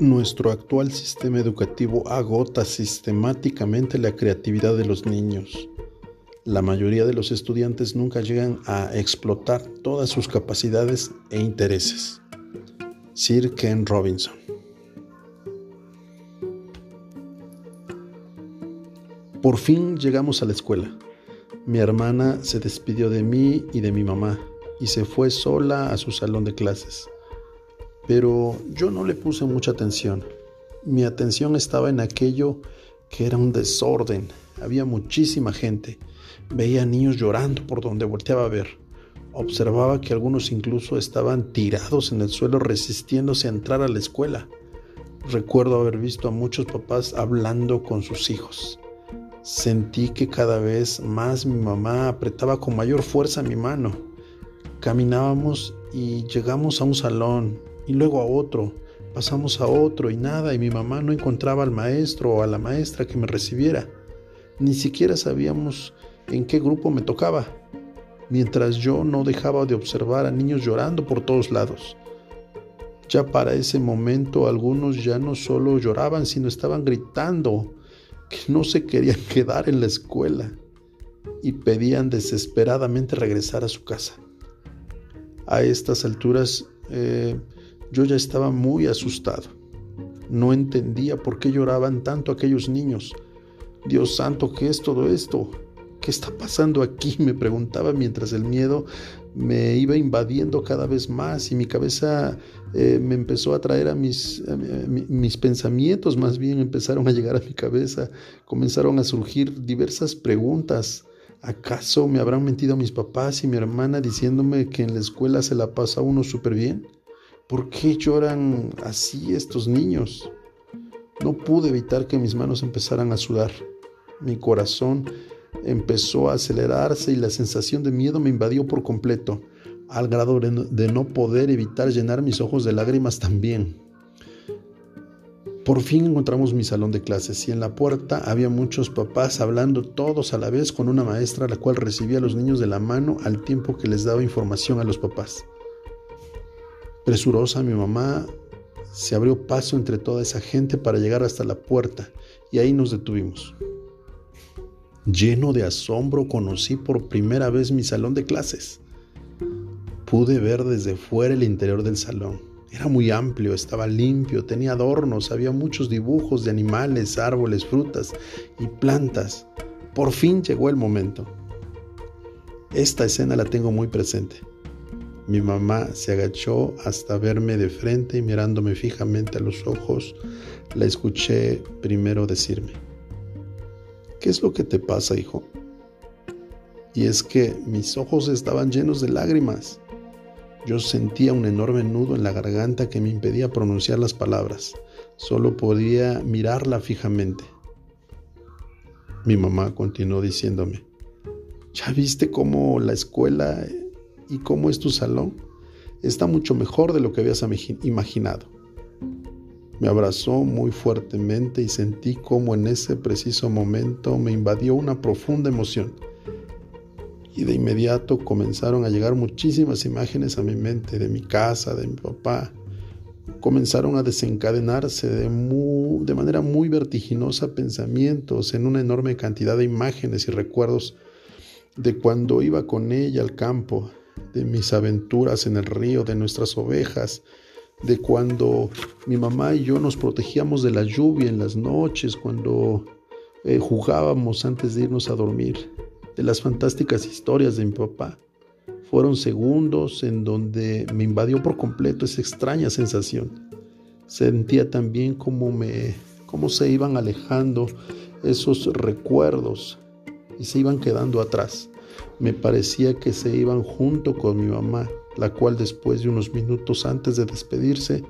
Nuestro actual sistema educativo agota sistemáticamente la creatividad de los niños. La mayoría de los estudiantes nunca llegan a explotar todas sus capacidades e intereses. Sir Ken Robinson Por fin llegamos a la escuela. Mi hermana se despidió de mí y de mi mamá y se fue sola a su salón de clases pero yo no le puse mucha atención. Mi atención estaba en aquello que era un desorden. Había muchísima gente. Veía niños llorando por donde volteaba a ver. Observaba que algunos incluso estaban tirados en el suelo resistiéndose a entrar a la escuela. Recuerdo haber visto a muchos papás hablando con sus hijos. Sentí que cada vez más mi mamá apretaba con mayor fuerza mi mano. Caminábamos y llegamos a un salón y luego a otro. Pasamos a otro y nada, y mi mamá no encontraba al maestro o a la maestra que me recibiera. Ni siquiera sabíamos en qué grupo me tocaba, mientras yo no dejaba de observar a niños llorando por todos lados. Ya para ese momento algunos ya no solo lloraban, sino estaban gritando que no se querían quedar en la escuela y pedían desesperadamente regresar a su casa. A estas alturas eh, yo ya estaba muy asustado. No entendía por qué lloraban tanto aquellos niños. Dios santo, ¿qué es todo esto? ¿Qué está pasando aquí? Me preguntaba mientras el miedo me iba invadiendo cada vez más y mi cabeza eh, me empezó a traer a mis, mis pensamientos, más bien empezaron a llegar a mi cabeza, comenzaron a surgir diversas preguntas. ¿Acaso me habrán mentido mis papás y mi hermana diciéndome que en la escuela se la pasa uno súper bien? ¿Por qué lloran así estos niños? No pude evitar que mis manos empezaran a sudar. Mi corazón empezó a acelerarse y la sensación de miedo me invadió por completo, al grado de no poder evitar llenar mis ojos de lágrimas también. Por fin encontramos mi salón de clases y en la puerta había muchos papás hablando todos a la vez con una maestra la cual recibía a los niños de la mano al tiempo que les daba información a los papás. Presurosa mi mamá se abrió paso entre toda esa gente para llegar hasta la puerta y ahí nos detuvimos. Lleno de asombro conocí por primera vez mi salón de clases. Pude ver desde fuera el interior del salón. Era muy amplio, estaba limpio, tenía adornos, había muchos dibujos de animales, árboles, frutas y plantas. Por fin llegó el momento. Esta escena la tengo muy presente. Mi mamá se agachó hasta verme de frente y mirándome fijamente a los ojos, la escuché primero decirme, ¿qué es lo que te pasa, hijo? Y es que mis ojos estaban llenos de lágrimas. Yo sentía un enorme nudo en la garganta que me impedía pronunciar las palabras. Solo podía mirarla fijamente. Mi mamá continuó diciéndome, ¿ya viste cómo la escuela y cómo es tu salón, está mucho mejor de lo que habías imaginado. Me abrazó muy fuertemente y sentí como en ese preciso momento me invadió una profunda emoción. Y de inmediato comenzaron a llegar muchísimas imágenes a mi mente, de mi casa, de mi papá. Comenzaron a desencadenarse de, de manera muy vertiginosa pensamientos en una enorme cantidad de imágenes y recuerdos de cuando iba con ella al campo, de mis aventuras en el río, de nuestras ovejas, de cuando mi mamá y yo nos protegíamos de la lluvia en las noches, cuando eh, jugábamos antes de irnos a dormir, de las fantásticas historias de mi papá. Fueron segundos en donde me invadió por completo esa extraña sensación. Sentía también cómo me cómo se iban alejando esos recuerdos y se iban quedando atrás. Me parecía que se iban junto con mi mamá, la cual después de unos minutos antes de despedirse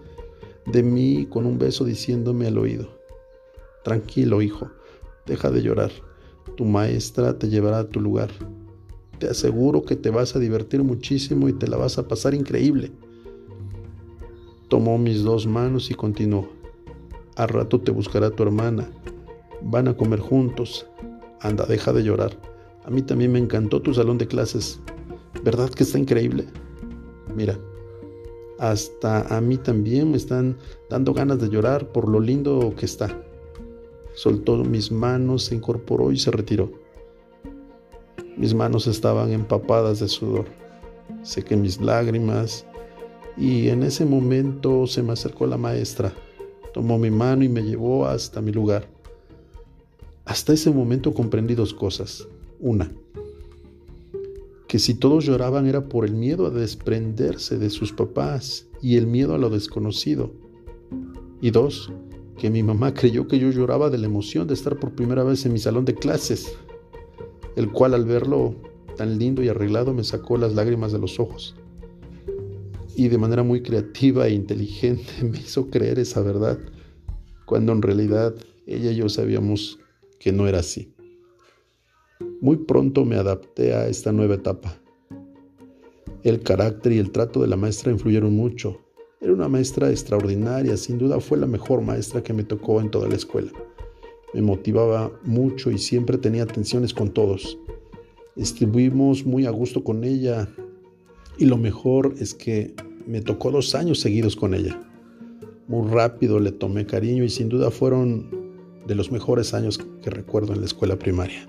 de mí con un beso diciéndome al oído, Tranquilo, hijo, deja de llorar, tu maestra te llevará a tu lugar. Te aseguro que te vas a divertir muchísimo y te la vas a pasar increíble. Tomó mis dos manos y continuó. Al rato te buscará tu hermana. Van a comer juntos. Anda, deja de llorar. A mí también me encantó tu salón de clases. ¿Verdad que está increíble? Mira, Hasta a mí también me están dando ganas de llorar por lo lindo que está. Soltó mis manos, se incorporó y se retiró. Mis manos estaban empapadas de sudor. Sequé mis lágrimas y en ese momento se me acercó la maestra. Tomó mi mano y me llevó hasta mi lugar. Hasta ese momento comprendí dos cosas. Una, que si todos lloraban era por el miedo a desprenderse de sus papás y el miedo a lo desconocido. Y dos, que mi mamá creyó que yo lloraba de la emoción de estar por primera vez en mi salón de clases, el cual al verlo tan lindo y arreglado me sacó las lágrimas de los ojos. Y de manera muy creativa e inteligente me hizo creer esa verdad, cuando en realidad ella y yo sabíamos que no era así. Muy pronto me adapté a esta nueva etapa. El carácter y el trato de la maestra influyeron mucho. Era una maestra extraordinaria, sin duda fue la mejor maestra que me tocó en toda la escuela. Me motivaba mucho y siempre tenía atenciones con todos. Estuvimos muy a gusto con ella y lo mejor es que me tocó dos años seguidos con ella. Muy rápido le tomé cariño y sin duda fueron de los mejores años que recuerdo en la escuela primaria.